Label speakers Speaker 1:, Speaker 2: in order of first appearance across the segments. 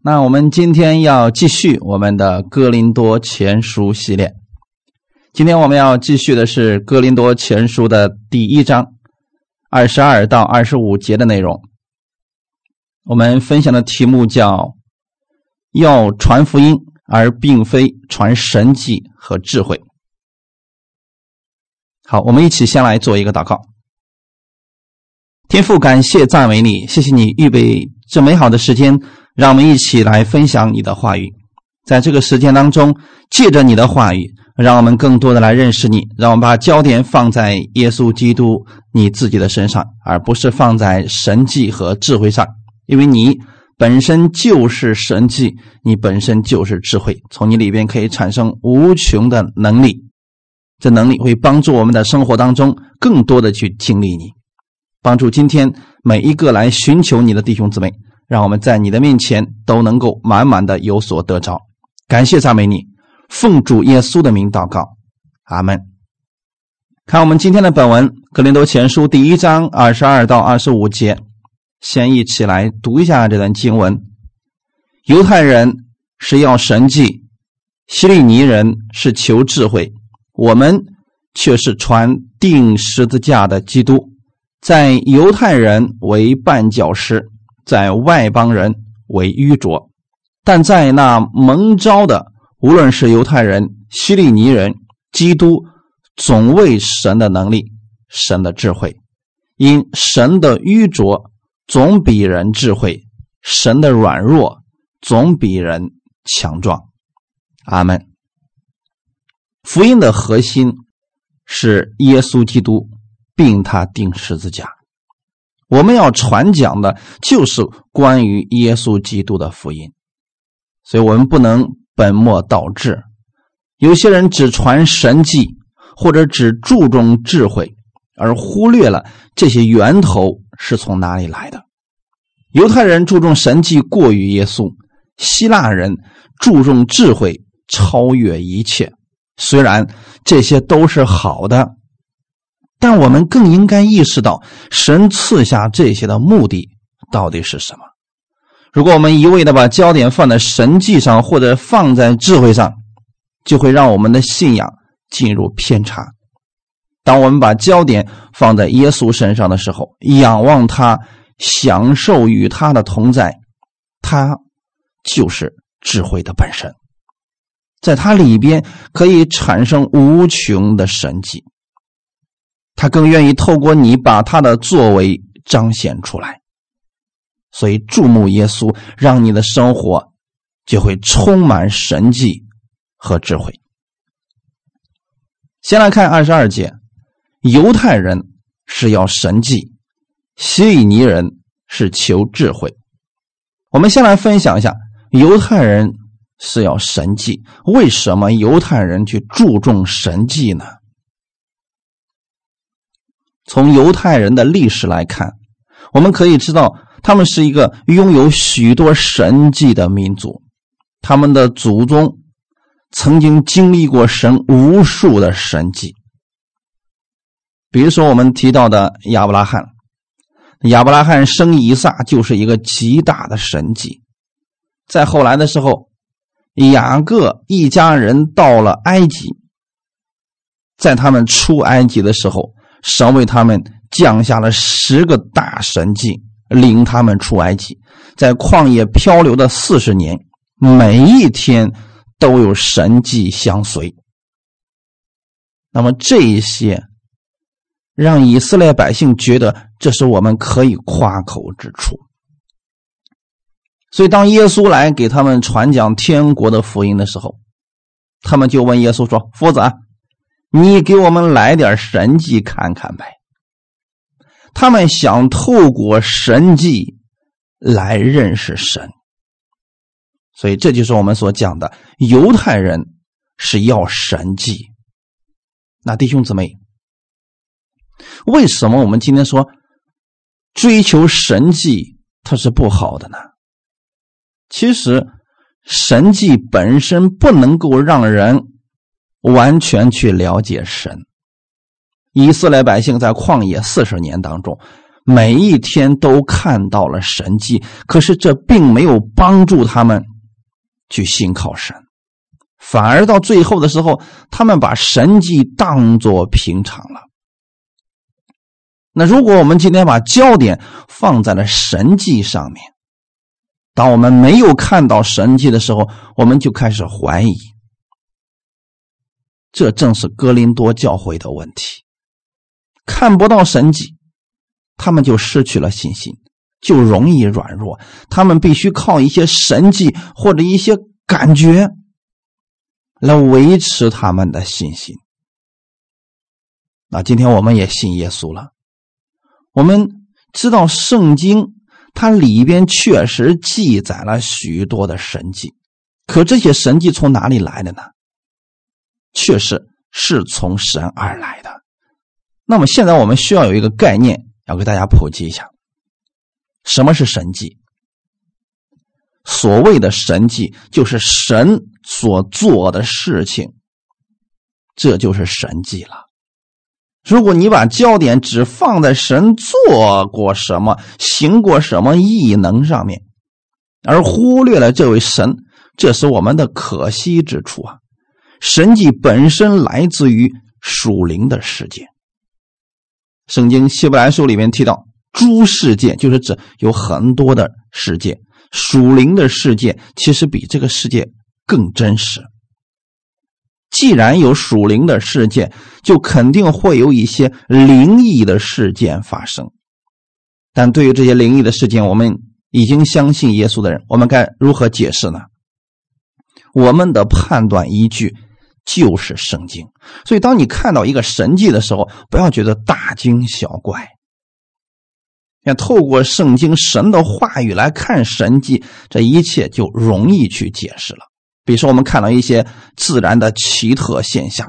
Speaker 1: 那我们今天要继续我们的《哥林多前书》系列。今天我们要继续的是《哥林多前书》的第一章二十二到二十五节的内容。我们分享的题目叫“要传福音，而并非传神迹和智慧”。好，我们一起先来做一个祷告。天父，感谢赞美你，谢谢你预备这美好的时间。让我们一起来分享你的话语，在这个时间当中，借着你的话语，让我们更多的来认识你。让我们把焦点放在耶稣基督你自己的身上，而不是放在神迹和智慧上。因为你本身就是神迹，你本身就是智慧，从你里边可以产生无穷的能力。这能力会帮助我们的生活当中更多的去经历你，帮助今天每一个来寻求你的弟兄姊妹。让我们在你的面前都能够满满的有所得着，感谢赞美你，奉主耶稣的名祷告，阿门。看我们今天的本文《格林多前书》第一章二十二到二十五节，先一起来读一下这段经文。犹太人是要神迹，希利尼人是求智慧，我们却是传定十字架的基督，在犹太人为绊脚石。在外邦人为愚拙，但在那蒙召的，无论是犹太人、希利尼人、基督，总为神的能力、神的智慧，因神的愚拙总比人智慧，神的软弱总比人强壮。阿门。福音的核心是耶稣基督，并他钉十字架。我们要传讲的就是关于耶稣基督的福音，所以我们不能本末倒置。有些人只传神迹，或者只注重智慧，而忽略了这些源头是从哪里来的。犹太人注重神迹过于耶稣，希腊人注重智慧超越一切。虽然这些都是好的。但我们更应该意识到，神赐下这些的目的到底是什么？如果我们一味的把焦点放在神迹上，或者放在智慧上，就会让我们的信仰进入偏差。当我们把焦点放在耶稣身上的时候，仰望他，享受与他的同在，他就是智慧的本身，在他里边可以产生无穷的神迹。他更愿意透过你把他的作为彰显出来，所以注目耶稣，让你的生活就会充满神迹和智慧。先来看二十二节，犹太人是要神迹，希利尼人是求智慧。我们先来分享一下，犹太人是要神迹，为什么犹太人去注重神迹呢？从犹太人的历史来看，我们可以知道，他们是一个拥有许多神迹的民族。他们的祖宗曾经经历过神无数的神迹。比如说，我们提到的亚伯拉罕，亚伯拉罕生以撒就是一个极大的神迹。在后来的时候，雅各一家人到了埃及，在他们出埃及的时候。神为他们降下了十个大神迹，领他们出埃及，在旷野漂流的四十年，每一天都有神迹相随。那么这一些，让以色列百姓觉得这是我们可以夸口之处。所以，当耶稣来给他们传讲天国的福音的时候，他们就问耶稣说：“夫子。”你给我们来点神迹看看呗。他们想透过神迹来认识神，所以这就是我们所讲的犹太人是要神迹。那弟兄姊妹，为什么我们今天说追求神迹它是不好的呢？其实神迹本身不能够让人。完全去了解神。以色列百姓在旷野四十年当中，每一天都看到了神迹，可是这并没有帮助他们去信靠神，反而到最后的时候，他们把神迹当作平常了。那如果我们今天把焦点放在了神迹上面，当我们没有看到神迹的时候，我们就开始怀疑。这正是哥林多教会的问题，看不到神迹。他们就失去了信心，就容易软弱。他们必须靠一些神迹或者一些感觉来维持他们的信心。那今天我们也信耶稣了，我们知道圣经它里边确实记载了许多的神迹，可这些神迹从哪里来的呢？确实是从神而来的。那么现在我们需要有一个概念。要给大家普及一下，什么是神迹？所谓的神迹，就是神所做的事情，这就是神迹了。如果你把焦点只放在神做过什么、行过什么异能上面，而忽略了这位神，这是我们的可惜之处啊！神迹本身来自于属灵的世界。圣经希伯来书里面提到，诸世界就是指有很多的世界，属灵的世界其实比这个世界更真实。既然有属灵的世界，就肯定会有一些灵异的事件发生。但对于这些灵异的事件，我们已经相信耶稣的人，我们该如何解释呢？我们的判断依据。就是圣经，所以当你看到一个神迹的时候，不要觉得大惊小怪。要透过圣经神的话语来看神迹，这一切就容易去解释了。比如说，我们看到一些自然的奇特现象，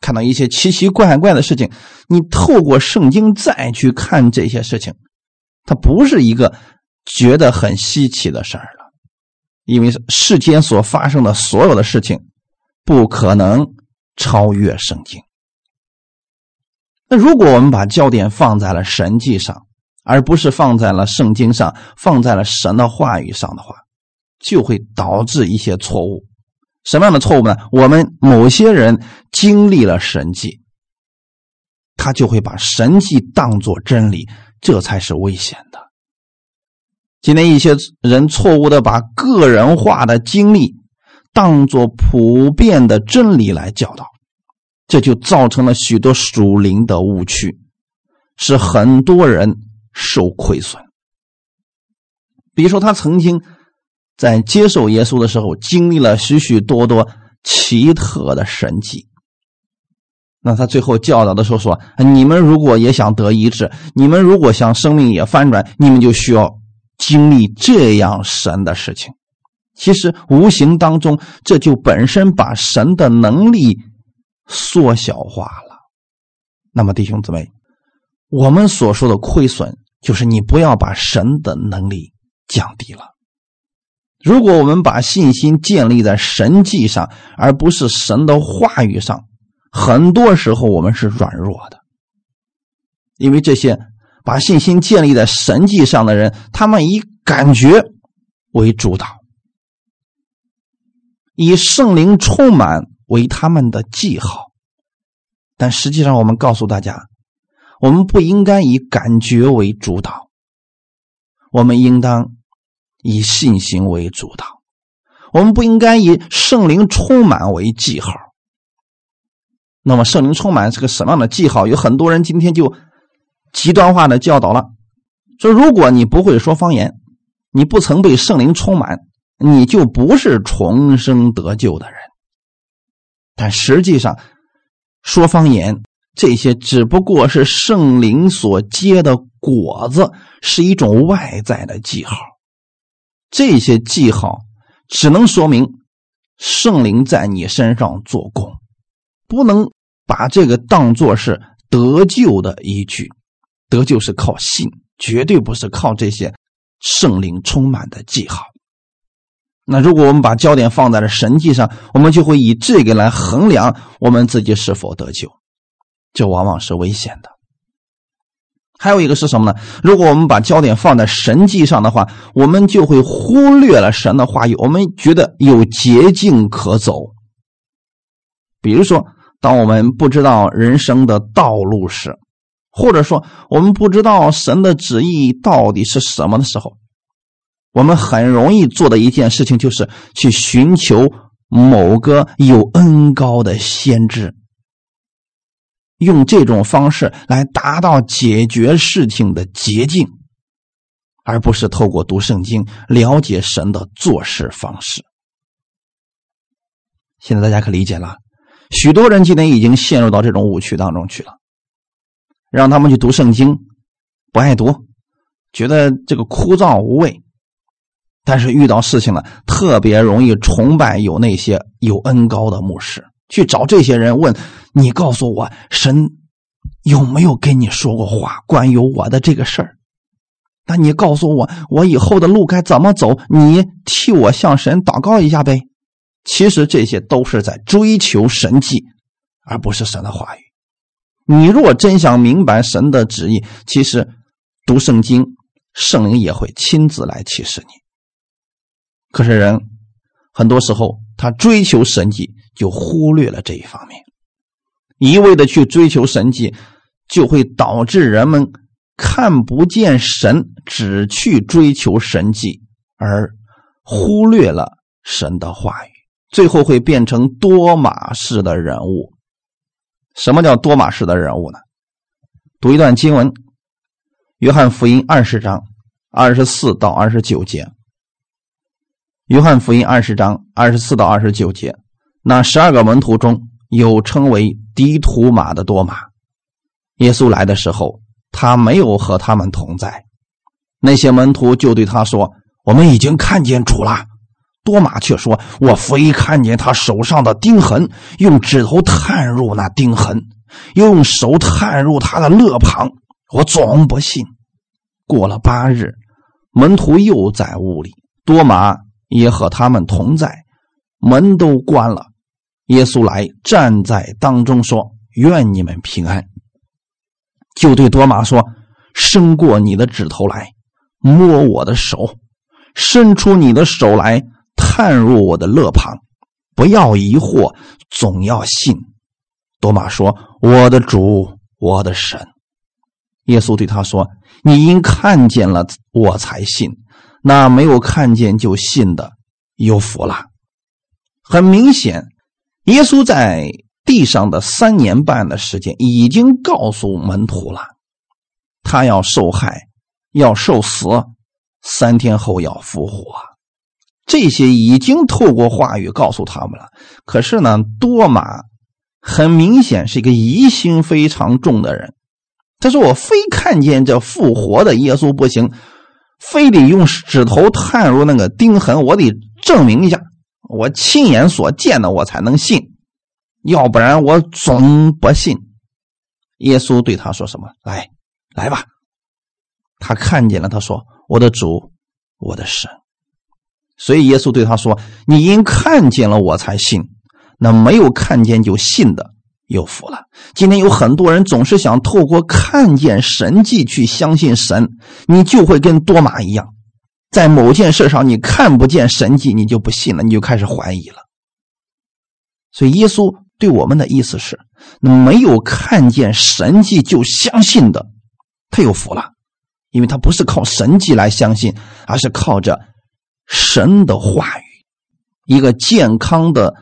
Speaker 1: 看到一些奇奇怪怪的事情，你透过圣经再去看这些事情，它不是一个觉得很稀奇的事儿了，因为世间所发生的所有的事情。不可能超越圣经。那如果我们把焦点放在了神迹上，而不是放在了圣经上，放在了神的话语上的话，就会导致一些错误。什么样的错误呢？我们某些人经历了神迹，他就会把神迹当作真理，这才是危险的。今天一些人错误的把个人化的经历。当做普遍的真理来教导，这就造成了许多属灵的误区，使很多人受亏损。比如说，他曾经在接受耶稣的时候，经历了许许多多奇特的神迹。那他最后教导的时候说：“你们如果也想得医治，你们如果想生命也翻转，你们就需要经历这样神的事情。”其实无形当中，这就本身把神的能力缩小化了。那么，弟兄姊妹，我们所说的亏损，就是你不要把神的能力降低了。如果我们把信心建立在神迹上，而不是神的话语上，很多时候我们是软弱的。因为这些把信心建立在神迹上的人，他们以感觉为主导。以圣灵充满为他们的记号，但实际上，我们告诉大家，我们不应该以感觉为主导，我们应当以信心为主导。我们不应该以圣灵充满为记号。那么，圣灵充满是个什么样的记号？有很多人今天就极端化的教导了，说如果你不会说方言，你不曾被圣灵充满。你就不是重生得救的人，但实际上，说方言这些只不过是圣灵所结的果子，是一种外在的记号。这些记号只能说明圣灵在你身上做工，不能把这个当做是得救的依据。得救是靠信，绝对不是靠这些圣灵充满的记号。那如果我们把焦点放在了神迹上，我们就会以这个来衡量我们自己是否得救，这往往是危险的。还有一个是什么呢？如果我们把焦点放在神迹上的话，我们就会忽略了神的话语。我们觉得有捷径可走，比如说，当我们不知道人生的道路时，或者说我们不知道神的旨意到底是什么的时候，我们很容易做的一件事情就是去寻求某个有恩高的先知。用这种方式来达到解决事情的捷径，而不是透过读圣经了解神的做事方式。现在大家可理解了，许多人今天已经陷入到这种误区当中去了。让他们去读圣经，不爱读，觉得这个枯燥无味。但是遇到事情了，特别容易崇拜有那些有恩高的牧师。去找这些人问你，告诉我神有没有跟你说过话，关于我的这个事儿？那你告诉我，我以后的路该怎么走？你替我向神祷告一下呗。其实这些都是在追求神迹，而不是神的话语。你若真想明白神的旨意，其实读圣经，圣灵也会亲自来启示你。可是人很多时候他追求神迹。就忽略了这一方面，一味的去追求神迹，就会导致人们看不见神，只去追求神迹，而忽略了神的话语，最后会变成多马式的人物。什么叫多马式的人物呢？读一段经文，《约翰福音》二十章二十四到二十九节，《约翰福音》二十章二十四到二十九节。那十二个门徒中有称为迪图马的多马，耶稣来的时候，他没有和他们同在。那些门徒就对他说：“我们已经看见主了。”多马却说：“我非看见他手上的钉痕，用指头探入那钉痕，又用手探入他的肋旁，我总不信。”过了八日，门徒又在屋里，多马也和他们同在，门都关了。耶稣来站在当中说：“愿你们平安。”就对多马说：“伸过你的指头来，摸我的手；伸出你的手来，探入我的肋旁。不要疑惑，总要信。”多马说：“我的主，我的神。”耶稣对他说：“你因看见了我才信，那没有看见就信的，有福了。”很明显。耶稣在地上的三年半的时间，已经告诉门徒了，他要受害，要受死，三天后要复活。这些已经透过话语告诉他们了。可是呢，多马很明显是一个疑心非常重的人。他说：“我非看见这复活的耶稣不行，非得用指头探入那个钉痕，我得证明一下。”我亲眼所见的，我才能信，要不然我总不信。耶稣对他说什么？来，来吧。他看见了，他说：“我的主，我的神。”所以耶稣对他说：“你因看见了我才信，那没有看见就信的有福了。”今天有很多人总是想透过看见神迹去相信神，你就会跟多马一样。在某件事上，你看不见神迹，你就不信了，你就开始怀疑了。所以，耶稣对我们的意思是：没有看见神迹就相信的，他有福了，因为他不是靠神迹来相信，而是靠着神的话语。一个健康的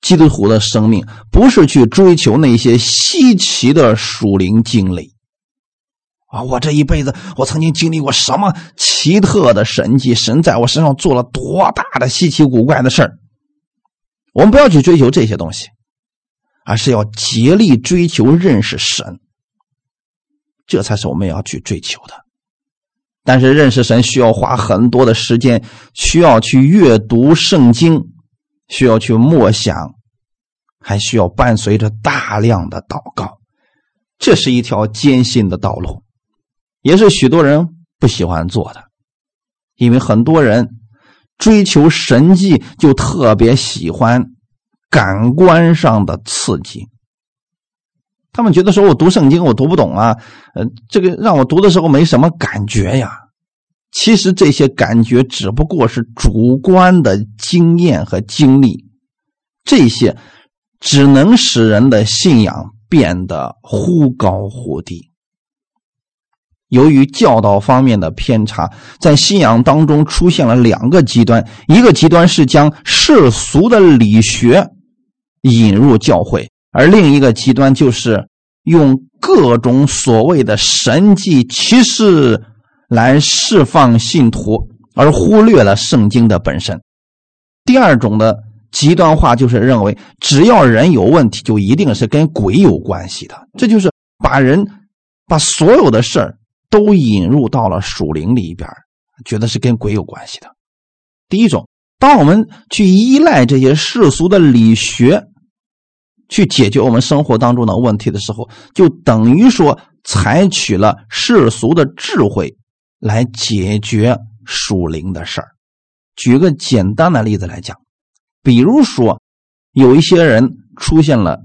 Speaker 1: 基督徒的生命，不是去追求那些稀奇的属灵经历。啊！我这一辈子，我曾经经历过什么奇特的神迹？神在我身上做了多大的稀奇古怪的事儿？我们不要去追求这些东西，而是要竭力追求认识神，这才是我们要去追求的。但是认识神需要花很多的时间，需要去阅读圣经，需要去默想，还需要伴随着大量的祷告。这是一条艰辛的道路。也是许多人不喜欢做的，因为很多人追求神迹，就特别喜欢感官上的刺激。他们觉得说我读圣经我读不懂啊，呃，这个让我读的时候没什么感觉呀。其实这些感觉只不过是主观的经验和经历，这些只能使人的信仰变得忽高忽低。由于教导方面的偏差，在信仰当中出现了两个极端：一个极端是将世俗的理学引入教会，而另一个极端就是用各种所谓的神迹奇事。来释放信徒，而忽略了圣经的本身。第二种的极端化就是认为，只要人有问题，就一定是跟鬼有关系的。这就是把人把所有的事儿都引入到了属灵里边，觉得是跟鬼有关系的。第一种，当我们去依赖这些世俗的理学去解决我们生活当中的问题的时候，就等于说采取了世俗的智慧。来解决属灵的事儿。举个简单的例子来讲，比如说有一些人出现了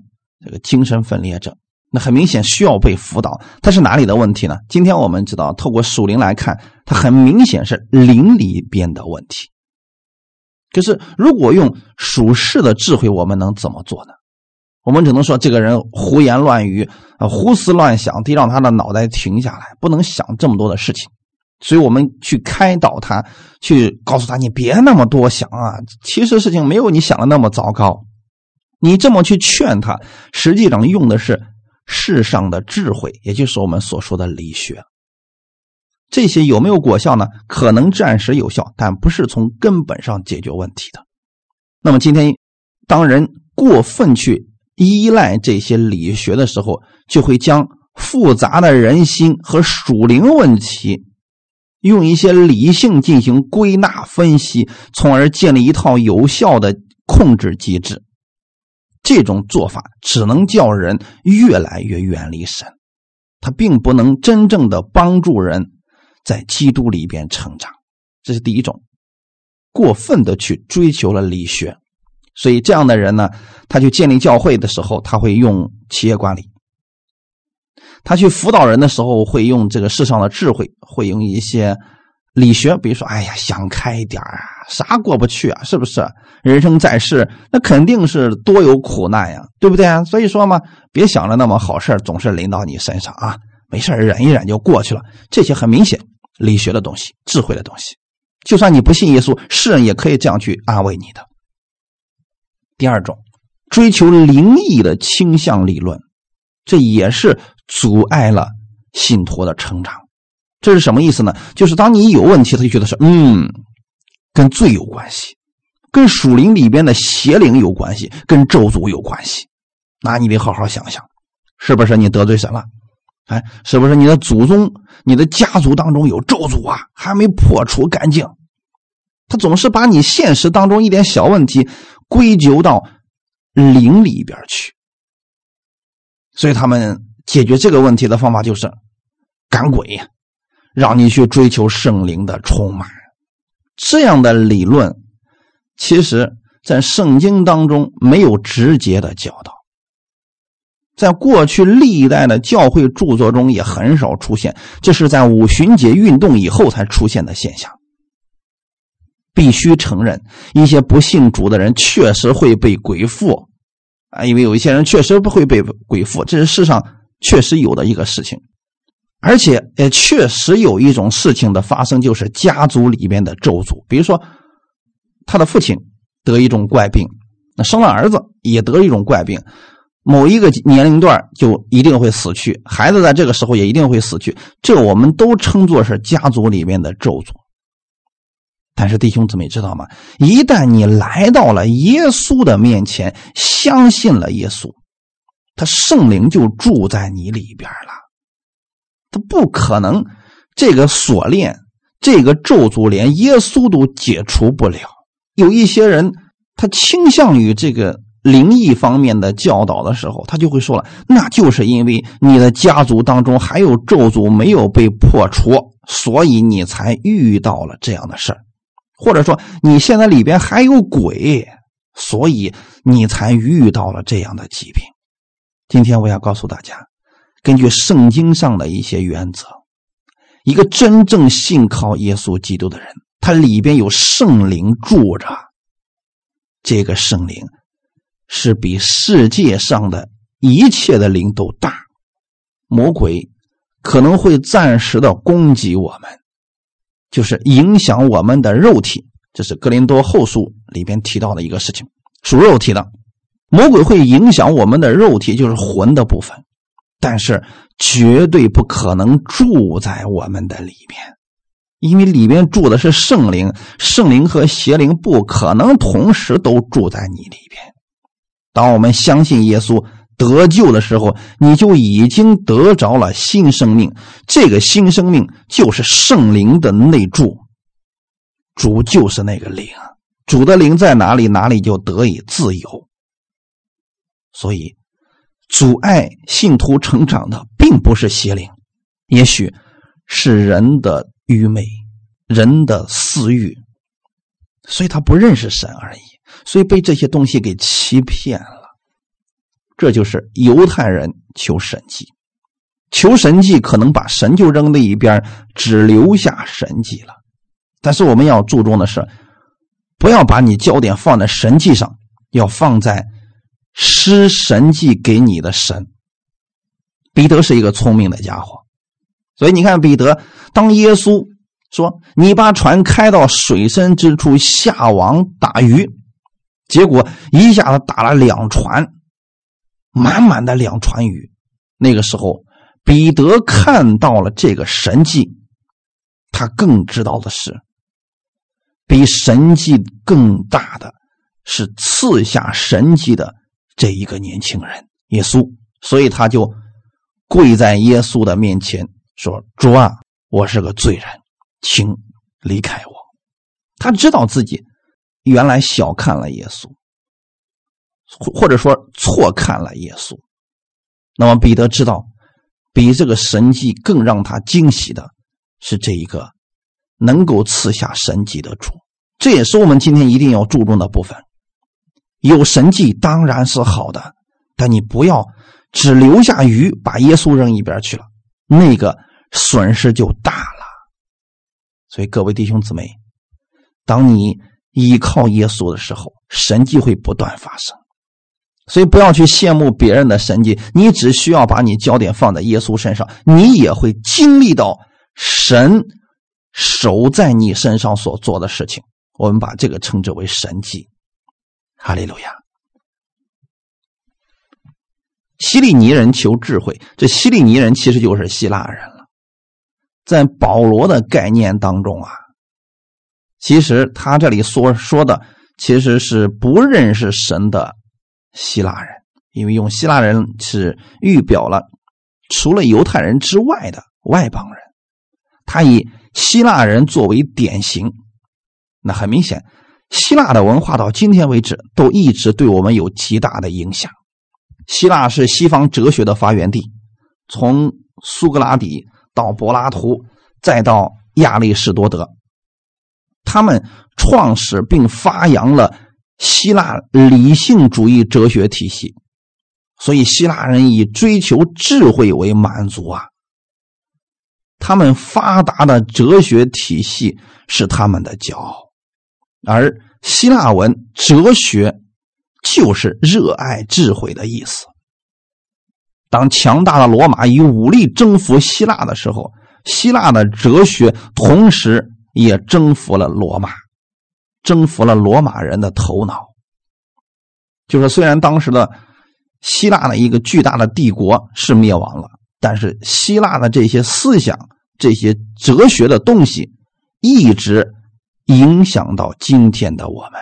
Speaker 1: 这个精神分裂症，那很明显需要被辅导。他是哪里的问题呢？今天我们知道，透过属灵来看，他很明显是灵里边的问题。可是如果用属世的智慧，我们能怎么做呢？我们只能说这个人胡言乱语啊，胡思乱想，得让他的脑袋停下来，不能想这么多的事情。所以我们去开导他，去告诉他：“你别那么多想啊，其实事情没有你想的那么糟糕。”你这么去劝他，实际上用的是世上的智慧，也就是我们所说的理学。这些有没有果效呢？可能暂时有效，但不是从根本上解决问题的。那么今天，当人过分去依赖这些理学的时候，就会将复杂的人心和属灵问题。用一些理性进行归纳分析，从而建立一套有效的控制机制。这种做法只能叫人越来越远离神，它并不能真正的帮助人在基督里边成长。这是第一种，过分的去追求了理学，所以这样的人呢，他去建立教会的时候，他会用企业管理。他去辅导人的时候，会用这个世上的智慧，会用一些理学，比如说，哎呀，想开一点啊，啥过不去啊，是不是？人生在世，那肯定是多有苦难呀，对不对啊？所以说嘛，别想着那么好事总是临到你身上啊，没事忍一忍就过去了。这些很明显，理学的东西，智慧的东西，就算你不信耶稣，世人也可以这样去安慰你的。第二种，追求灵异的倾向理论，这也是。阻碍了信徒的成长，这是什么意思呢？就是当你有问题，他就觉得是嗯，跟罪有关系，跟属灵里边的邪灵有关系，跟咒诅有关系。那你得好好想想，是不是你得罪神了？哎，是不是你的祖宗、你的家族当中有咒诅啊？还没破除干净？他总是把你现实当中一点小问题归咎到灵里边去，所以他们。解决这个问题的方法就是赶鬼，让你去追求圣灵的充满。这样的理论，其实在圣经当中没有直接的教导，在过去历代的教会著作中也很少出现。这是在五旬节运动以后才出现的现象。必须承认，一些不信主的人确实会被鬼附啊，因为有一些人确实不会被鬼附，这是世上。确实有的一个事情，而且也确实有一种事情的发生，就是家族里边的咒诅。比如说，他的父亲得一种怪病，那生了儿子也得一种怪病，某一个年龄段就一定会死去，孩子在这个时候也一定会死去。这我们都称作是家族里面的咒诅。但是弟兄姊妹知道吗？一旦你来到了耶稣的面前，相信了耶稣。他圣灵就住在你里边了，他不可能这个锁链、这个咒诅连耶稣都解除不了。有一些人，他倾向于这个灵异方面的教导的时候，他就会说了：“那就是因为你的家族当中还有咒诅没有被破除，所以你才遇到了这样的事或者说你现在里边还有鬼，所以你才遇到了这样的疾病。”今天我要告诉大家，根据圣经上的一些原则，一个真正信靠耶稣基督的人，他里边有圣灵住着。这个圣灵是比世界上的一切的灵都大。魔鬼可能会暂时的攻击我们，就是影响我们的肉体。这是格林多后书里边提到的一个事情，属肉体的魔鬼会影响我们的肉体，就是魂的部分，但是绝对不可能住在我们的里面，因为里面住的是圣灵，圣灵和邪灵不可能同时都住在你里边。当我们相信耶稣得救的时候，你就已经得着了新生命，这个新生命就是圣灵的内住。主就是那个灵，主的灵在哪里，哪里就得以自由。所以，阻碍信徒成长的，并不是邪灵，也许是人的愚昧、人的私欲，所以他不认识神而已，所以被这些东西给欺骗了。这就是犹太人求神迹，求神迹可能把神就扔在一边，只留下神迹了。但是我们要注重的是，不要把你焦点放在神迹上，要放在施神迹给你的神。彼得是一个聪明的家伙，所以你看，彼得当耶稣说：“你把船开到水深之处下网打鱼”，结果一下子打了两船，满满的两船鱼。那个时候，彼得看到了这个神迹，他更知道的是。比神迹更大的是赐下神迹的这一个年轻人耶稣，所以他就跪在耶稣的面前说：“主啊，我是个罪人，请离开我。”他知道自己原来小看了耶稣，或者说错看了耶稣。那么彼得知道，比这个神迹更让他惊喜的是这一个。能够赐下神迹的主，这也是我们今天一定要注重的部分。有神迹当然是好的，但你不要只留下鱼，把耶稣扔一边去了，那个损失就大了。所以各位弟兄姊妹，当你依靠耶稣的时候，神迹会不断发生。所以不要去羡慕别人的神迹，你只需要把你焦点放在耶稣身上，你也会经历到神。守在你身上所做的事情，我们把这个称之为神迹。哈利路亚。希利尼人求智慧，这希利尼人其实就是希腊人了。在保罗的概念当中啊，其实他这里所说的其实是不认识神的希腊人，因为用希腊人是预表了除了犹太人之外的外邦人，他以。希腊人作为典型，那很明显，希腊的文化到今天为止都一直对我们有极大的影响。希腊是西方哲学的发源地，从苏格拉底到柏拉图，再到亚里士多德，他们创始并发扬了希腊理性主义哲学体系，所以希腊人以追求智慧为满足啊。他们发达的哲学体系是他们的骄傲，而希腊文哲学就是热爱智慧的意思。当强大的罗马以武力征服希腊的时候，希腊的哲学同时也征服了罗马，征服了罗马人的头脑。就是虽然当时的希腊的一个巨大的帝国是灭亡了，但是希腊的这些思想。这些哲学的东西一直影响到今天的我们，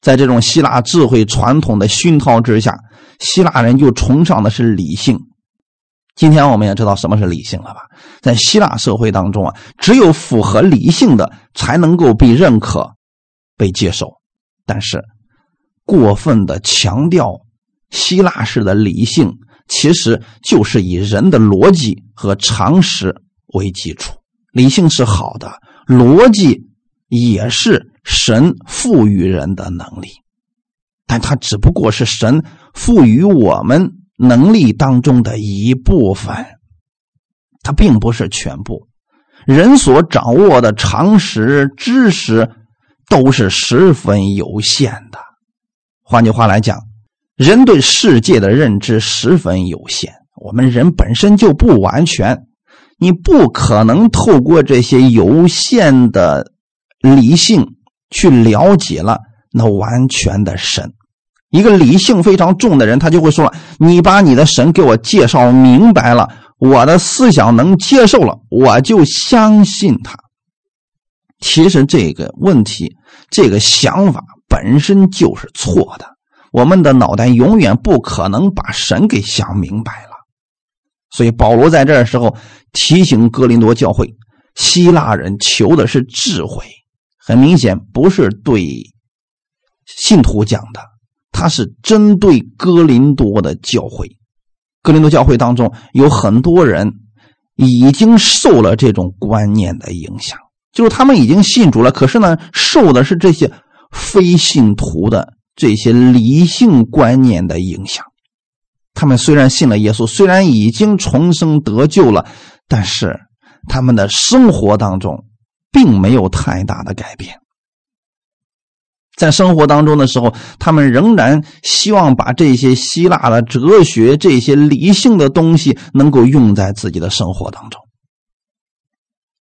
Speaker 1: 在这种希腊智慧传统的熏陶之下，希腊人就崇尚的是理性。今天我们也知道什么是理性了吧？在希腊社会当中啊，只有符合理性的才能够被认可、被接受。但是过分的强调希腊式的理性，其实就是以人的逻辑和常识。为基础，理性是好的，逻辑也是神赋予人的能力，但它只不过是神赋予我们能力当中的一部分，它并不是全部。人所掌握的常识、知识都是十分有限的。换句话来讲，人对世界的认知十分有限。我们人本身就不完全，你不可能透过这些有限的理性去了解了那完全的神。一个理性非常重的人，他就会说：“你把你的神给我介绍明白了，我的思想能接受了，我就相信他。”其实这个问题，这个想法本身就是错的。我们的脑袋永远不可能把神给想明白了。所以保罗在这时候提醒哥林多教会，希腊人求的是智慧，很明显不是对信徒讲的。他是针对哥林多的教会，哥林多教会当中有很多人已经受了这种观念的影响，就是他们已经信主了，可是呢，受的是这些非信徒的这些理性观念的影响。他们虽然信了耶稣，虽然已经重生得救了，但是他们的生活当中并没有太大的改变。在生活当中的时候，他们仍然希望把这些希腊的哲学、这些理性的东西能够用在自己的生活当中。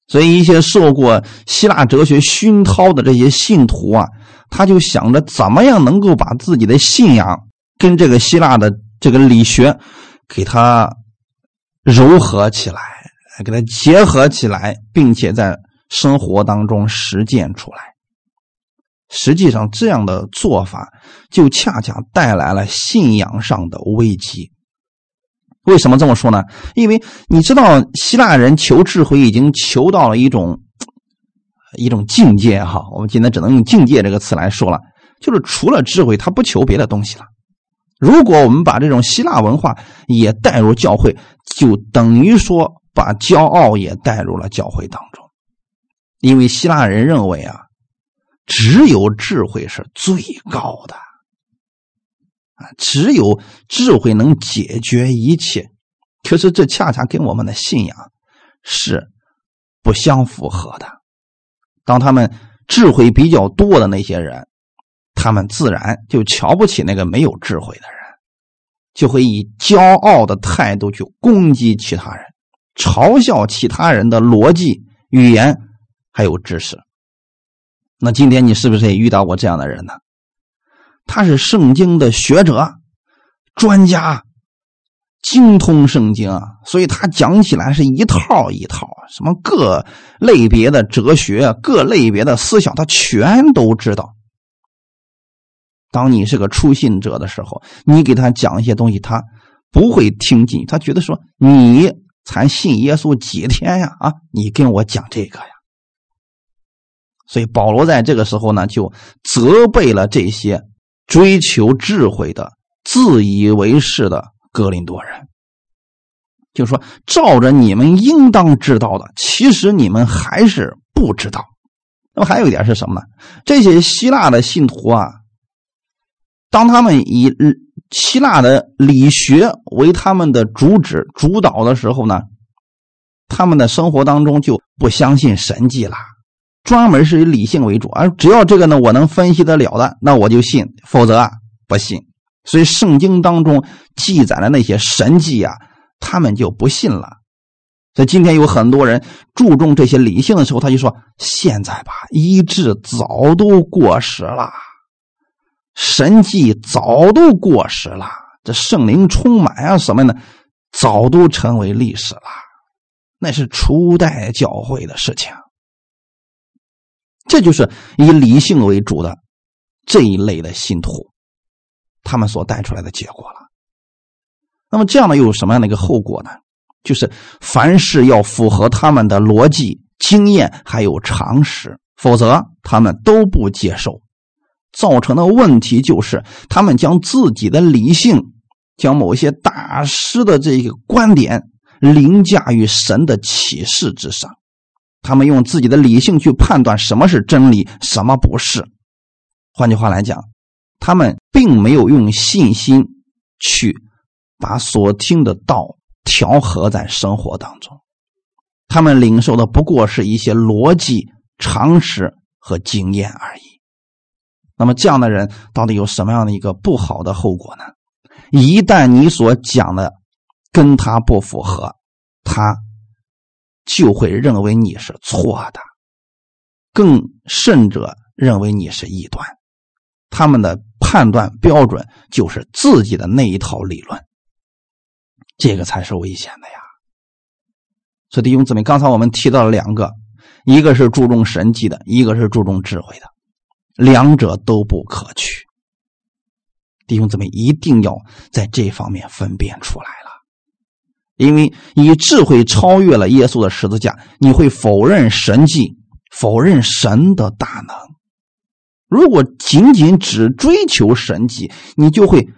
Speaker 1: 所以，一些受过希腊哲学熏陶的这些信徒啊，他就想着怎么样能够把自己的信仰跟这个希腊的这个理学给它糅合起来，给它结合起来，并且在生活当中实践出来。实际上，这样的做法就恰恰带来了信仰上的危机。为什么这么说呢？因为你知道，希腊人求智慧已经求到了一种一种境界哈。我们今天只能用“境界”这个词来说了，就是除了智慧，他不求别的东西了。如果我们把这种希腊文化也带入教会，就等于说把骄傲也带入了教会当中，因为希腊人认为啊。只有智慧是最高的啊！只有智慧能解决一切。可是这恰恰跟我们的信仰是不相符合的。当他们智慧比较多的那些人，他们自然就瞧不起那个没有智慧的人，就会以骄傲的态度去攻击其他人，嘲笑其他人的逻辑、语言还有知识。那今天你是不是也遇到过这样的人呢？他是圣经的学者、专家，精通圣经啊，所以他讲起来是一套一套，什么各类别的哲学、各类别的思想，他全都知道。当你是个初信者的时候，你给他讲一些东西，他不会听进，他觉得说你才信耶稣几天呀？啊，你跟我讲这个呀？所以保罗在这个时候呢，就责备了这些追求智慧的、自以为是的哥林多人，就是说：照着你们应当知道的，其实你们还是不知道。那么还有一点是什么呢？这些希腊的信徒啊，当他们以希腊的理学为他们的主旨、主导的时候呢，他们的生活当中就不相信神迹了。专门是以理性为主，而只要这个呢，我能分析得了的，那我就信；否则啊，不信。所以圣经当中记载的那些神迹啊，他们就不信了。所以今天有很多人注重这些理性的时候，他就说：现在吧，医治早都过时了，神迹早都过时了，这圣灵充满啊什么呢，早都成为历史了，那是初代教会的事情。这就是以理性为主的这一类的信徒，他们所带出来的结果了。那么这样呢，又有什么样的一个后果呢？就是凡事要符合他们的逻辑、经验还有常识，否则他们都不接受。造成的问题就是，他们将自己的理性，将某些大师的这个观点凌驾于神的启示之上。他们用自己的理性去判断什么是真理，什么不是。换句话来讲，他们并没有用信心去把所听的道调和在生活当中。他们领受的不过是一些逻辑、常识和经验而已。那么这样的人到底有什么样的一个不好的后果呢？一旦你所讲的跟他不符合，他就会认为你是错的，更甚者认为你是异端。他们的判断标准就是自己的那一套理论，这个才是危险的呀。所以弟兄姊妹，刚才我们提到了两个，一个是注重神迹的，一个是注重智慧的，两者都不可取。弟兄姊妹一定要在这方面分辨出来了，因为以智慧超越了耶稣的十字架，你会否认神迹，否认神的大能。如果仅仅只追求神迹，你就会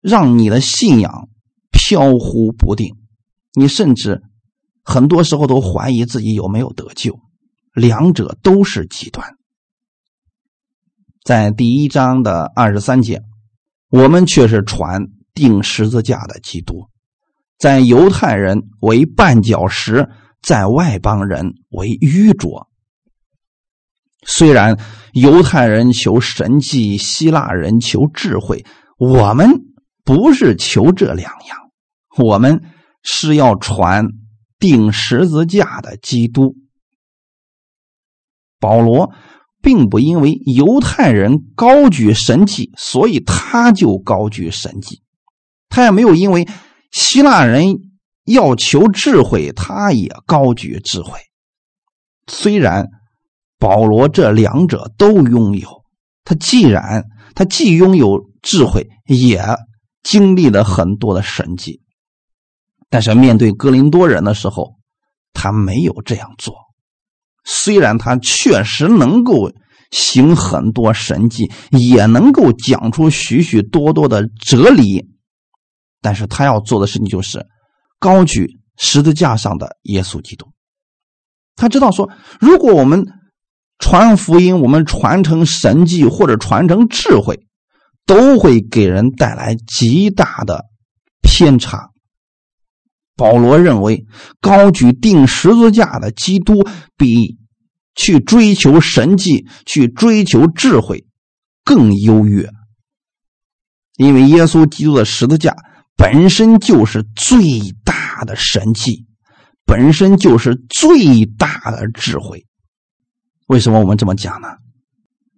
Speaker 1: 让你的信仰飘忽不定，你甚至。很多时候都怀疑自己有没有得救，两者都是极端。在第一章的二十三节，我们却是传钉十字架的基督，在犹太人为绊脚石，在外邦人为愚拙。虽然犹太人求神迹，希腊人求智慧，我们不是求这两样，我们是要传。钉十字架的基督，保罗并不因为犹太人高举神迹，所以他就高举神迹；他也没有因为希腊人要求智慧，他也高举智慧。虽然保罗这两者都拥有，他既然他既拥有智慧，也经历了很多的神迹。但是面对哥林多人的时候，他没有这样做。虽然他确实能够行很多神迹，也能够讲出许许多多的哲理，但是他要做的事情就是高举十字架上的耶稣基督。他知道说，如果我们传福音，我们传承神迹或者传承智慧，都会给人带来极大的偏差。保罗认为，高举钉十字架的基督比去追求神迹、去追求智慧更优越，因为耶稣基督的十字架本身就是最大的神迹，本身就是最大的智慧。为什么我们这么讲呢？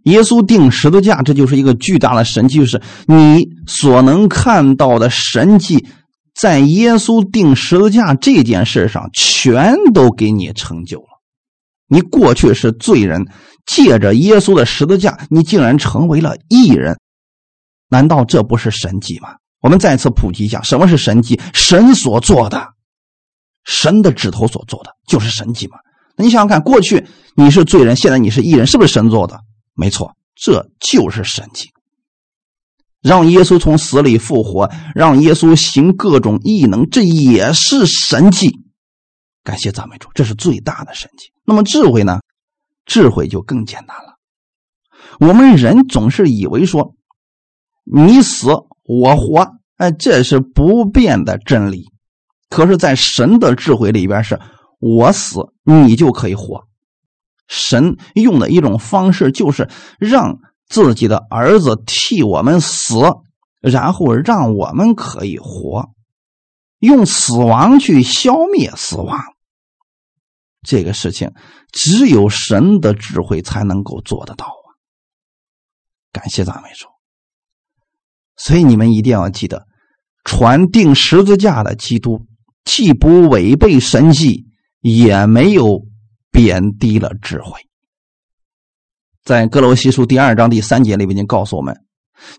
Speaker 1: 耶稣钉十字架，这就是一个巨大的神迹，就是你所能看到的神迹。在耶稣钉十字架这件事上，全都给你成就了。你过去是罪人，借着耶稣的十字架，你竟然成为了义人。难道这不是神迹吗？我们再次普及一下，什么是神迹？神所做的，神的指头所做的，就是神迹嘛。那你想想看，过去你是罪人，现在你是义人，是不是神做的？没错，这就是神迹。让耶稣从死里复活，让耶稣行各种异能，这也是神迹。感谢赞美主，这是最大的神迹。那么智慧呢？智慧就更简单了。我们人总是以为说，你死我活，哎，这是不变的真理。可是，在神的智慧里边，是我死你就可以活。神用的一种方式，就是让。自己的儿子替我们死，然后让我们可以活，用死亡去消灭死亡。这个事情只有神的智慧才能够做得到啊！感谢赞美主。所以你们一定要记得，传定十字架的基督，既不违背神迹，也没有贬低了智慧。在哥罗西书第二章第三节里面，已经告诉我们，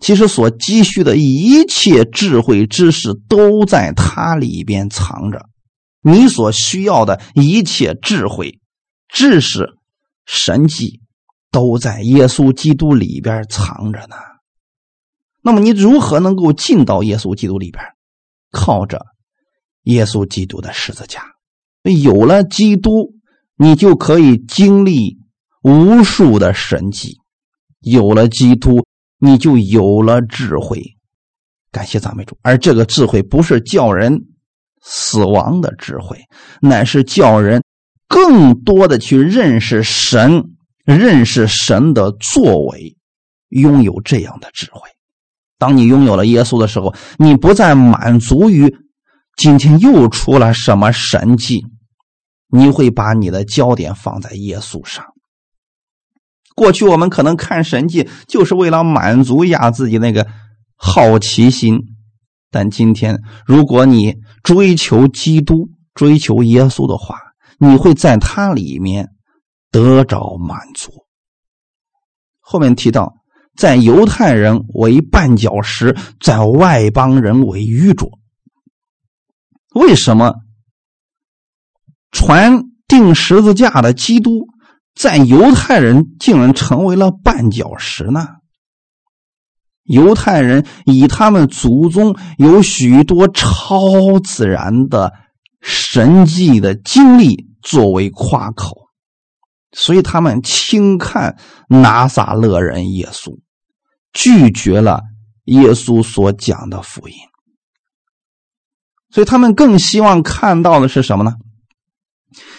Speaker 1: 其实所积蓄的一切智慧知识都在它里边藏着。你所需要的一切智慧、知识、神迹，都在耶稣基督里边藏着呢。那么，你如何能够进到耶稣基督里边？靠着耶稣基督的十字架。有了基督，你就可以经历。无数的神迹，有了基督，你就有了智慧。感谢赞美主。而这个智慧不是叫人死亡的智慧，乃是叫人更多的去认识神，认识神的作为，拥有这样的智慧。当你拥有了耶稣的时候，你不再满足于今天又出了什么神迹，你会把你的焦点放在耶稣上。过去我们可能看神迹，就是为了满足一下自己那个好奇心。但今天，如果你追求基督、追求耶稣的话，你会在他里面得着满足。后面提到，在犹太人为绊脚石，在外邦人为愚拙。为什么传钉十字架的基督？在犹太人竟然成为了绊脚石呢？犹太人以他们祖宗有许多超自然的神迹的经历作为夸口，所以他们轻看拿撒勒人耶稣，拒绝了耶稣所讲的福音。所以他们更希望看到的是什么呢？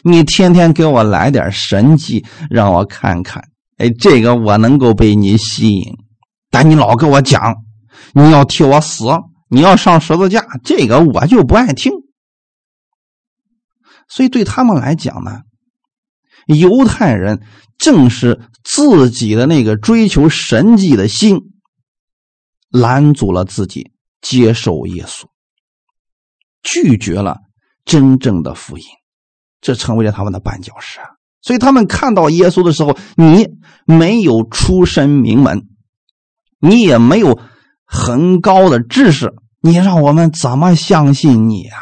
Speaker 1: 你天天给我来点神迹，让我看看。哎，这个我能够被你吸引，但你老跟我讲你要替我死，你要上十字架，这个我就不爱听。所以对他们来讲呢，犹太人正是自己的那个追求神迹的心拦阻了自己接受耶稣，拒绝了真正的福音。这成为了他们的绊脚石啊！所以他们看到耶稣的时候，你没有出身名门，你也没有很高的知识，你让我们怎么相信你啊？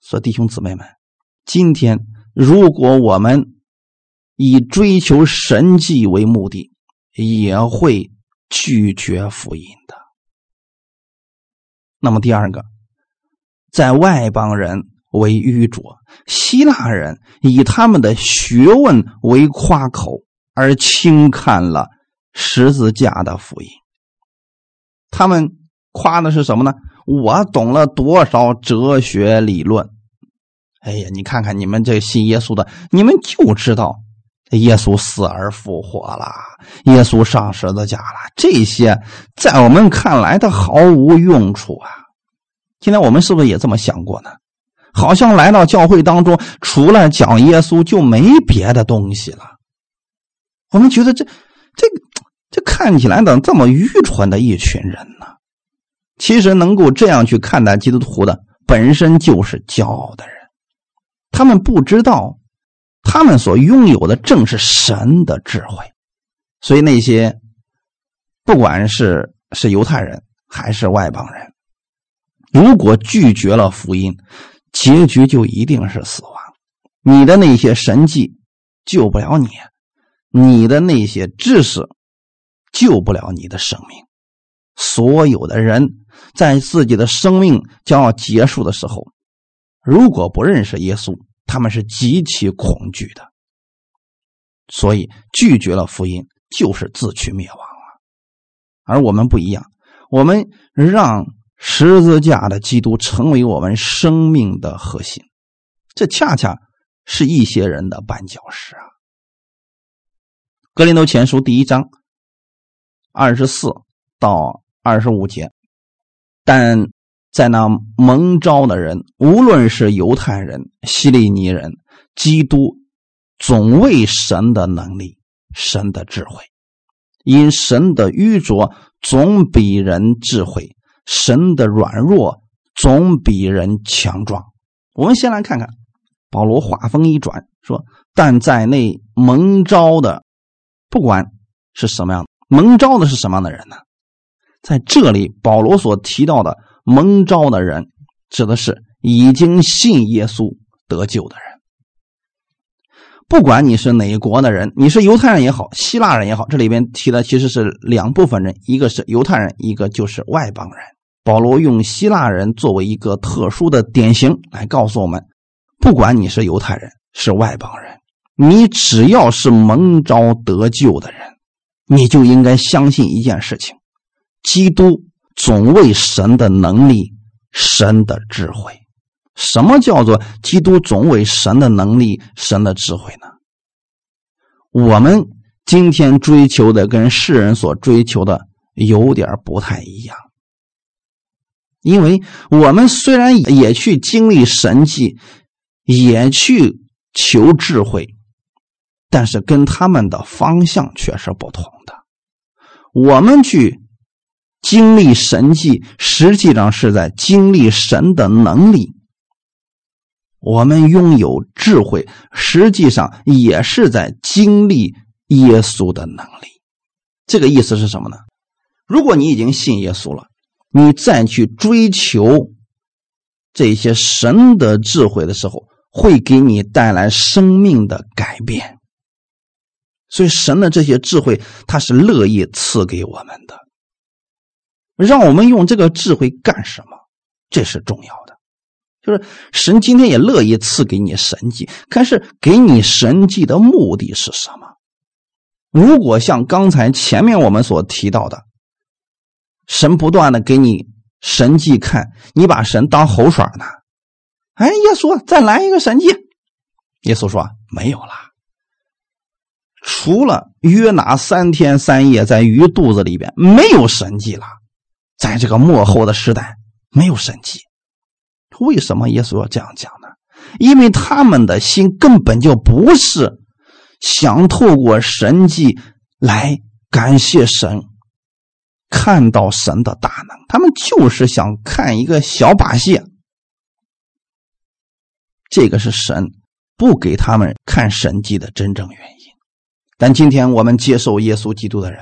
Speaker 1: 所以弟兄姊妹们，今天如果我们以追求神迹为目的，也会拒绝福音的。那么第二个，在外邦人。为愚拙，希腊人以他们的学问为夸口，而轻看了十字架的福音。他们夸的是什么呢？我懂了多少哲学理论？哎呀，你看看你们这信耶稣的，你们就知道耶稣死而复活了，耶稣上十字架了。这些在我们看来，它毫无用处啊！今天我们是不是也这么想过呢？好像来到教会当中，除了讲耶稣就没别的东西了。我们觉得这、这、这看起来怎么这么愚蠢的一群人呢？其实能够这样去看待基督徒的，本身就是骄傲的人。他们不知道，他们所拥有的正是神的智慧。所以那些不管是是犹太人还是外邦人，如果拒绝了福音，结局就一定是死亡。你的那些神迹救不了你，你的那些知识救不了你的生命。所有的人在自己的生命将要结束的时候，如果不认识耶稣，他们是极其恐惧的。所以拒绝了福音，就是自取灭亡了。而我们不一样，我们让。十字架的基督成为我们生命的核心，这恰恰是一些人的绊脚石啊。格林多前书第一章二十四到二十五节，但在那蒙召的人，无论是犹太人、希利尼人，基督总为神的能力、神的智慧，因神的愚拙总比人智慧。神的软弱总比人强壮。我们先来看看保罗话锋一转说：“但在那蒙召的，不管是什么样的，蒙召的是什么样的人呢？在这里，保罗所提到的蒙召的人，指的是已经信耶稣得救的人。不管你是哪国的人，你是犹太人也好，希腊人也好，这里边提的其实是两部分人，一个是犹太人，一个就是外邦人。”保罗用希腊人作为一个特殊的典型来告诉我们：不管你是犹太人是外邦人，你只要是蒙召得救的人，你就应该相信一件事情：基督总为神的能力、神的智慧。什么叫做基督总为神的能力、神的智慧呢？我们今天追求的跟世人所追求的有点不太一样，因为我们虽然也去经历神迹，也去求智慧，但是跟他们的方向却是不同的。我们去经历神迹，实际上是在经历神的能力。我们拥有智慧，实际上也是在经历耶稣的能力。这个意思是什么呢？如果你已经信耶稣了，你再去追求这些神的智慧的时候，会给你带来生命的改变。所以，神的这些智慧，他是乐意赐给我们的。让我们用这个智慧干什么？这是重要的。就是神今天也乐意赐给你神迹，可是给你神迹的目的是什么？如果像刚才前面我们所提到的，神不断的给你神迹看，你把神当猴耍呢？哎，耶稣再来一个神迹，耶稣说没有了，除了约拿三天三夜在鱼肚子里边，没有神迹了，在这个幕后的时代没有神迹。为什么耶稣要这样讲呢？因为他们的心根本就不是想透过神迹来感谢神，看到神的大能，他们就是想看一个小把戏。这个是神不给他们看神迹的真正原因。但今天我们接受耶稣基督的人，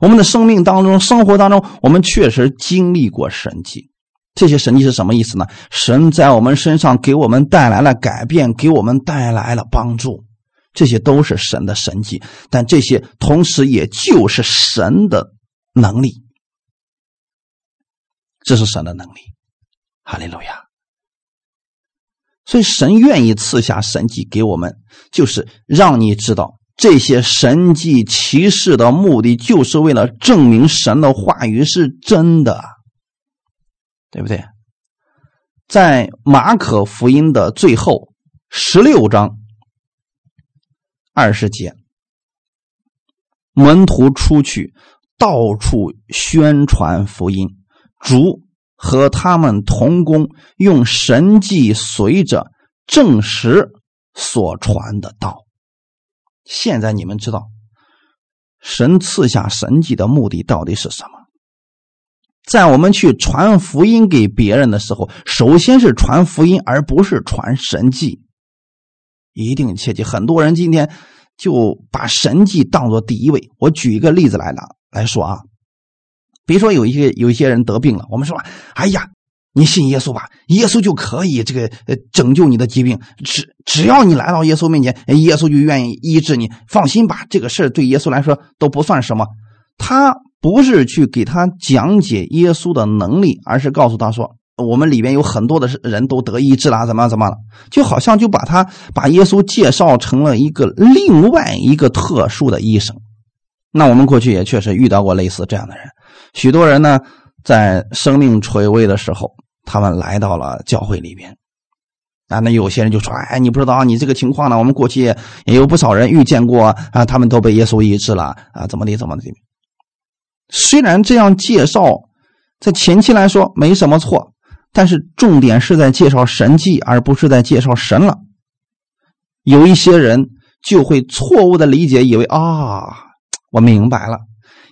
Speaker 1: 我们的生命当中、生活当中，我们确实经历过神迹。这些神迹是什么意思呢？神在我们身上给我们带来了改变，给我们带来了帮助，这些都是神的神迹。但这些同时也就是神的能力，这是神的能力。哈利路亚！所以神愿意赐下神迹给我们，就是让你知道这些神迹奇事的目的，就是为了证明神的话语是真的。对不对？在马可福音的最后十六章二十节，门徒出去到处宣传福音，主和他们同工，用神迹随着证实所传的道。现在你们知道神赐下神迹的目的到底是什么？在我们去传福音给别人的时候，首先是传福音，而不是传神迹。一定切记，很多人今天就把神迹当做第一位。我举一个例子来了来说啊，比如说有一些有一些人得病了，我们说：“哎呀，你信耶稣吧，耶稣就可以这个呃拯救你的疾病。只只要你来到耶稣面前，耶稣就愿意医治你。放心吧，这个事对耶稣来说都不算什么。”他。不是去给他讲解耶稣的能力，而是告诉他说：“我们里边有很多的人都得医治了，怎么怎么了？”就好像就把他把耶稣介绍成了一个另外一个特殊的医生。那我们过去也确实遇到过类似这样的人。许多人呢，在生命垂危的时候，他们来到了教会里边。啊，那有些人就说：“哎，你不知道你这个情况呢？我们过去也有不少人遇见过啊，他们都被耶稣医治了啊，怎么的怎么的。”虽然这样介绍，在前期来说没什么错，但是重点是在介绍神迹，而不是在介绍神了。有一些人就会错误的理解，以为啊，我明白了，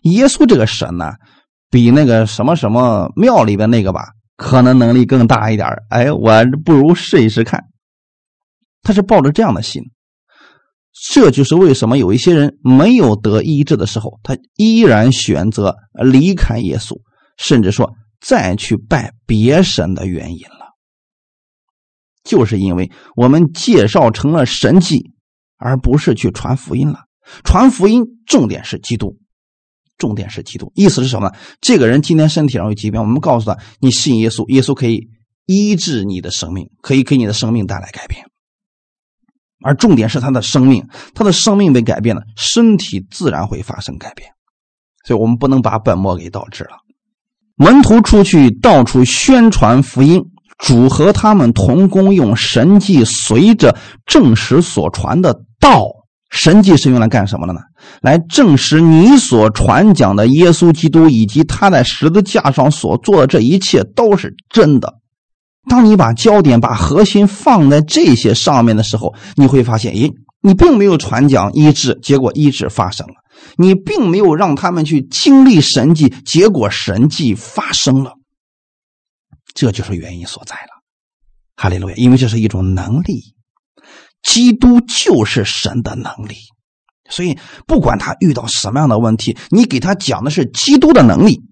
Speaker 1: 耶稣这个神呢，比那个什么什么庙里边那个吧，可能能力更大一点哎，我不如试一试看。他是抱着这样的心。这就是为什么有一些人没有得医治的时候，他依然选择离开耶稣，甚至说再去拜别神的原因了。就是因为我们介绍成了神迹，而不是去传福音了。传福音重点是基督，重点是基督。意思是什么呢？这个人今天身体上有疾病，我们告诉他：你信耶稣，耶稣可以医治你的生命，可以给你的生命带来改变。而重点是他的生命，他的生命被改变了，身体自然会发生改变，所以我们不能把本末给倒置了。门徒出去到处宣传福音，主和他们同工，用神迹随着证实所传的道。神迹是用来干什么的呢？来证实你所传讲的耶稣基督以及他在十字架上所做的这一切都是真的。当你把焦点、把核心放在这些上面的时候，你会发现，咦，你并没有传讲医治，结果医治发生了；你并没有让他们去经历神迹，结果神迹发生了。这就是原因所在了。哈利路亚！因为这是一种能力，基督就是神的能力，所以不管他遇到什么样的问题，你给他讲的是基督的能力，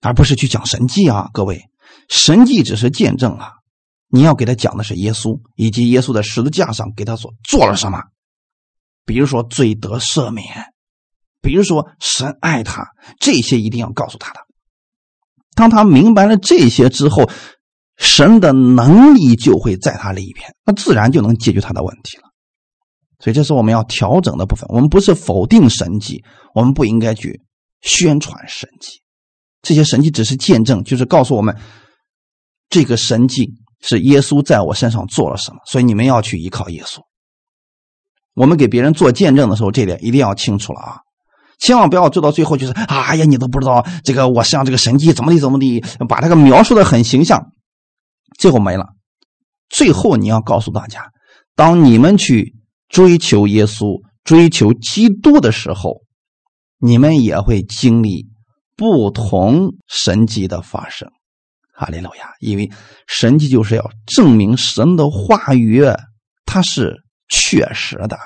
Speaker 1: 而不是去讲神迹啊，各位。神迹只是见证啊，你要给他讲的是耶稣以及耶稣在十字架上给他所做了什么。比如说罪得赦免，比如说神爱他，这些一定要告诉他的。当他明白了这些之后，神的能力就会在他里边，那自然就能解决他的问题了。所以这是我们要调整的部分。我们不是否定神迹，我们不应该去宣传神迹，这些神迹只是见证，就是告诉我们。这个神迹是耶稣在我身上做了什么，所以你们要去依靠耶稣。我们给别人做见证的时候，这点一定要清楚了啊！千万不要做到最后就是，哎呀，你都不知道这个我像这个神迹怎么地怎么地，把这个描述的很形象，最后没了。最后你要告诉大家，当你们去追求耶稣、追求基督的时候，你们也会经历不同神迹的发生。哈利路亚！因为神迹就是要证明神的话语，它是确实的，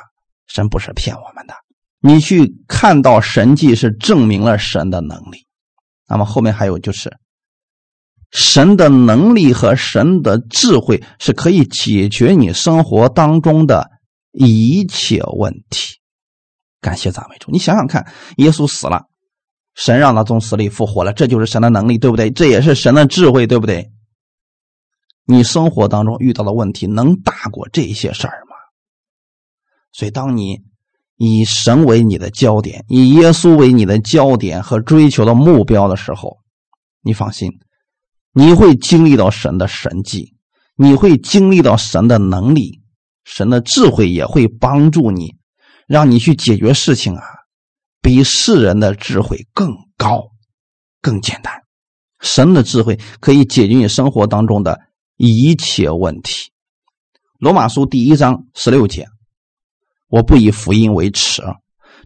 Speaker 1: 神不是骗我们的。你去看到神迹是证明了神的能力，那么后面还有就是，神的能力和神的智慧是可以解决你生活当中的一切问题。感谢赞美主！你想想看，耶稣死了。神让他从死里复活了，这就是神的能力，对不对？这也是神的智慧，对不对？你生活当中遇到的问题能大过这些事儿吗？所以，当你以神为你的焦点，以耶稣为你的焦点和追求的目标的时候，你放心，你会经历到神的神迹，你会经历到神的能力，神的智慧也会帮助你，让你去解决事情啊。比世人的智慧更高、更简单。神的智慧可以解决你生活当中的一切问题。罗马书第一章十六节：“我不以福音为耻，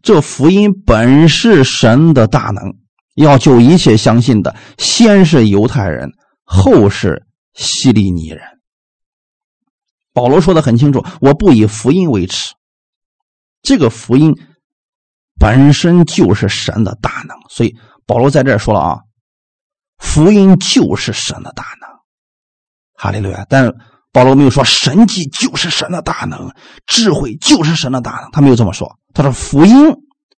Speaker 1: 这福音本是神的大能，要救一切相信的，先是犹太人，后是希利尼人。”保罗说的很清楚：“我不以福音为耻。”这个福音。本身就是神的大能，所以保罗在这儿说了啊，福音就是神的大能，哈利路亚。但保罗没有说神迹就是神的大能，智慧就是神的大能，他没有这么说。他说福音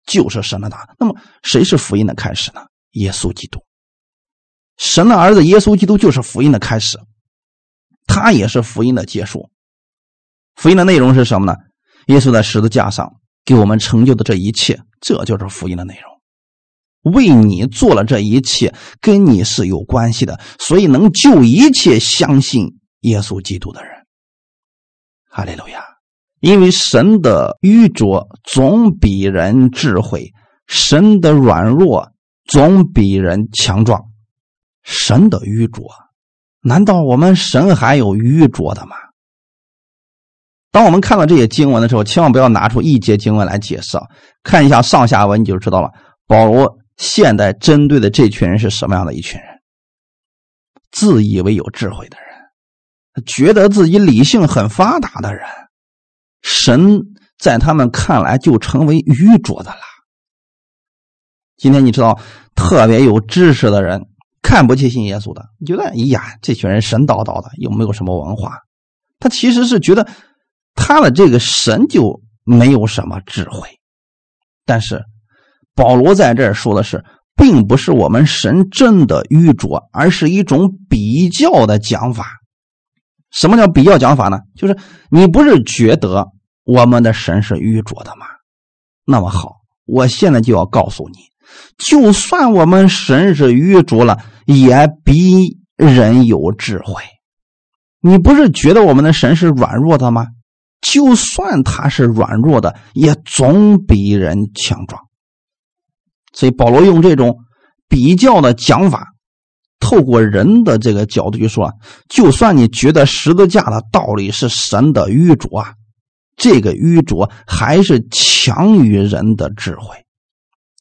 Speaker 1: 就是神的大。那么谁是福音的开始呢？耶稣基督，神的儿子耶稣基督就是福音的开始，他也是福音的结束。福音的内容是什么呢？耶稣在十字架上。给我们成就的这一切，这就是福音的内容。为你做了这一切，跟你是有关系的，所以能救一切相信耶稣基督的人。哈利路亚！因为神的愚拙总比人智慧，神的软弱总比人强壮。神的愚拙，难道我们神还有愚拙的吗？当我们看到这些经文的时候，千万不要拿出一节经文来解释，看一下上下文你就知道了。保罗现在针对的这群人是什么样的一群人？自以为有智慧的人，觉得自己理性很发达的人，神在他们看来就成为愚拙的了。今天你知道，特别有知识的人看不起信耶稣的，你觉得哎呀，这群人神叨叨的，又没有什么文化。他其实是觉得。他的这个神就没有什么智慧，但是保罗在这儿说的是，并不是我们神真的愚拙，而是一种比较的讲法。什么叫比较讲法呢？就是你不是觉得我们的神是愚拙的吗？那么好，我现在就要告诉你，就算我们神是愚拙了，也比人有智慧。你不是觉得我们的神是软弱的吗？就算他是软弱的，也总比人强壮。所以保罗用这种比较的讲法，透过人的这个角度去说：就算你觉得十字架的道理是神的愚拙啊，这个愚拙还是强于人的智慧。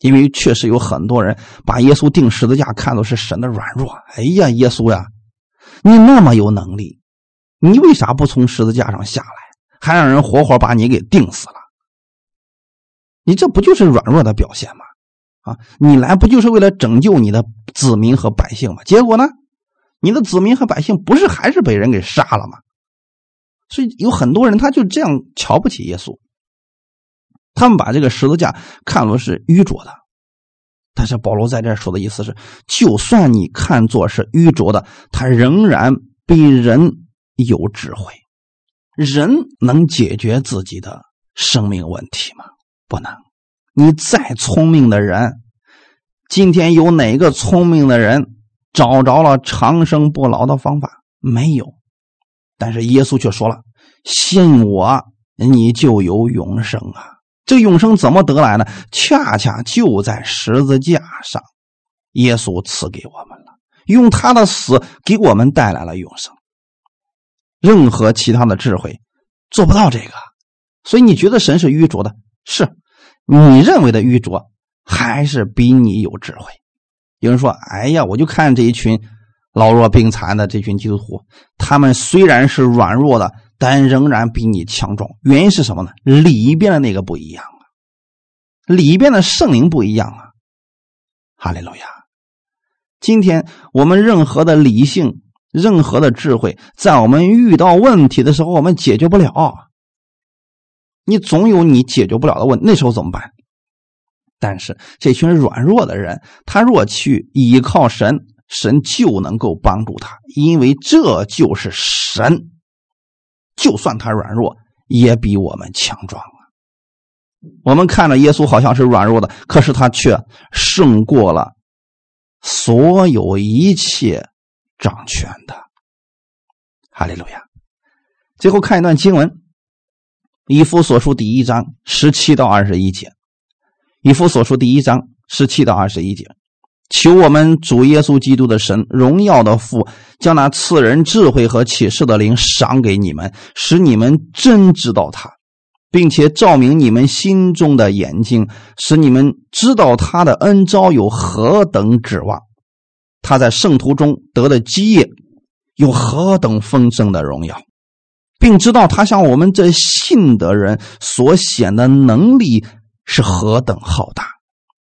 Speaker 1: 因为确实有很多人把耶稣钉十字架看作是神的软弱。哎呀，耶稣呀，你那么有能力，你为啥不从十字架上下来，还让人活活把你给钉死了？你这不就是软弱的表现吗？啊，你来不就是为了拯救你的子民和百姓吗？结果呢，你的子民和百姓不是还是被人给杀了吗？所以有很多人他就这样瞧不起耶稣。他们把这个十字架看作是愚拙的，但是保罗在这说的意思是，就算你看作是愚拙的，他仍然比人有智慧。人能解决自己的生命问题吗？不能。你再聪明的人，今天有哪个聪明的人找着了长生不老的方法？没有。但是耶稣却说了：“信我，你就有永生啊。”这永生怎么得来呢？恰恰就在十字架上，耶稣赐给我们了，用他的死给我们带来了永生。任何其他的智慧做不到这个，所以你觉得神是愚拙的，是你认为的愚拙，还是比你有智慧？有人说：“哎呀，我就看这一群老弱病残的这群基督徒，他们虽然是软弱的。”但仍然比你强壮，原因是什么呢？里边的那个不一样啊，里边的圣灵不一样啊。哈利路亚！今天我们任何的理性、任何的智慧，在我们遇到问题的时候，我们解决不了。你总有你解决不了的问，那时候怎么办？但是这群软弱的人，他若去依靠神，神就能够帮助他，因为这就是神。就算他软弱，也比我们强壮啊！我们看着耶稣好像是软弱的，可是他却胜过了所有一切掌权的。哈利路亚！最后看一段经文，《以弗所书》第一章十七到二十一节，《以弗所书》第一章十七到二十一节。求我们主耶稣基督的神荣耀的父，将那赐人智慧和启示的灵赏给你们，使你们真知道他，并且照明你们心中的眼睛，使你们知道他的恩招有何等指望，他在圣徒中得的基业有何等丰盛的荣耀，并知道他向我们这信的人所显的能力是何等浩大。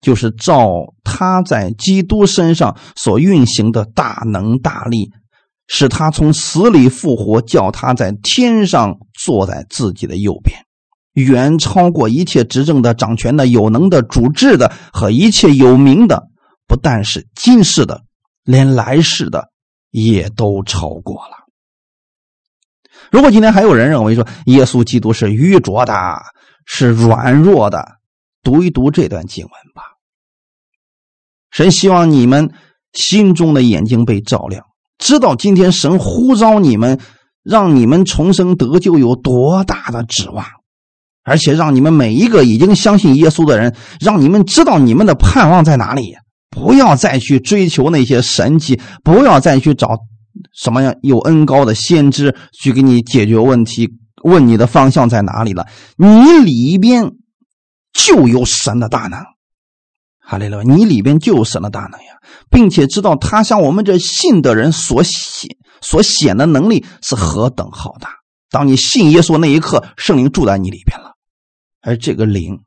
Speaker 1: 就是照他在基督身上所运行的大能大力，使他从死里复活，叫他在天上坐在自己的右边，远超过一切执政的、掌权的、有能的、主治的和一切有名的，不但是今世的，连来世的也都超过了。如果今天还有人认为说耶稣基督是愚拙的，是软弱的，读一读这段经文吧。神希望你们心中的眼睛被照亮，知道今天神呼召你们，让你们重生得救有多大的指望，而且让你们每一个已经相信耶稣的人，让你们知道你们的盼望在哪里。不要再去追求那些神迹，不要再去找什么样有恩高的先知去给你解决问题，问你的方向在哪里了。你里边就有神的大能。哈利路亚！你里边就有神的大能呀，并且知道他向我们这信的人所显所显的能力是何等浩大。当你信耶稣那一刻，圣灵住在你里边了，而这个灵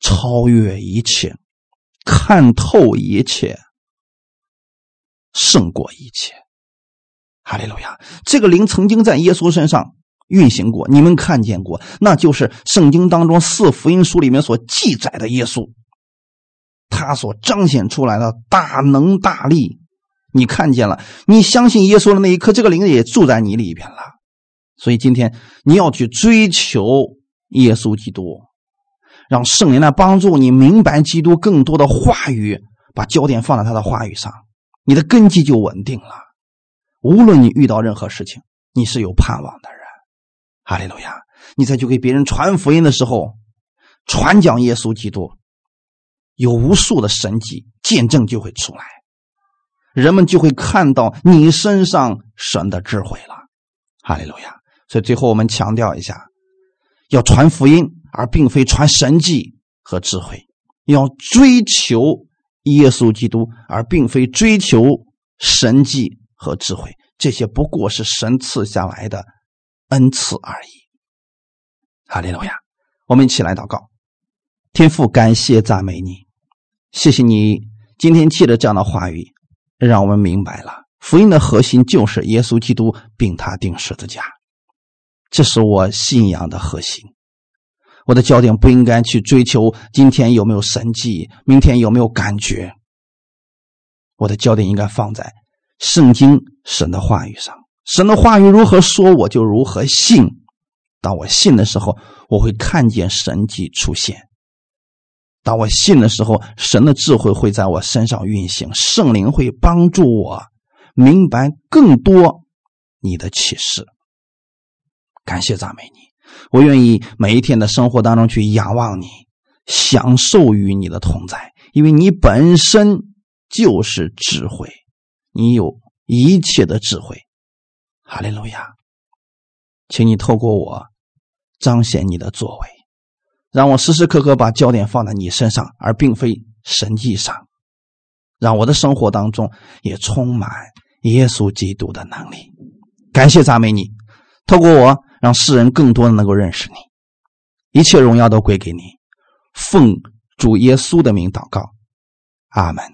Speaker 1: 超越一切，看透一切，胜过一切。哈利路亚！这个灵曾经在耶稣身上运行过，你们看见过，那就是圣经当中四福音书里面所记载的耶稣。他所彰显出来的大能大力，你看见了？你相信耶稣的那一刻，这个灵也住在你里边了。所以今天你要去追求耶稣基督，让圣灵来帮助你明白基督更多的话语，把焦点放在他的话语上。你的根基就稳定了。无论你遇到任何事情，你是有盼望的人。哈利路亚！你在去给别人传福音的时候，传讲耶稣基督，有无数的神迹见证就会出来，人们就会看到你身上神的智慧了。哈利路亚！所以最后我们强调一下，要传福音，而并非传神迹和智慧；要追求耶稣基督，而并非追求神迹。和智慧，这些不过是神赐下来的恩赐而已。哈利路亚！我们一起来祷告，天父，感谢赞美你，谢谢你今天借着这样的话语，让我们明白了福音的核心就是耶稣基督，并他定十字架，这是我信仰的核心。我的焦点不应该去追求今天有没有神迹，明天有没有感觉，我的焦点应该放在。圣经神的话语上，神的话语如何说，我就如何信。当我信的时候，我会看见神迹出现；当我信的时候，神的智慧会在我身上运行，圣灵会帮助我明白更多你的启示。感谢赞美你，我愿意每一天的生活当中去仰望你，享受与你的同在，因为你本身就是智慧。你有一切的智慧，哈利路亚！请你透过我彰显你的作为，让我时时刻刻把焦点放在你身上，而并非神迹上。让我的生活当中也充满耶稣基督的能力。感谢赞美你，透过我让世人更多的能够认识你。一切荣耀都归给你，奉主耶稣的名祷告，阿门。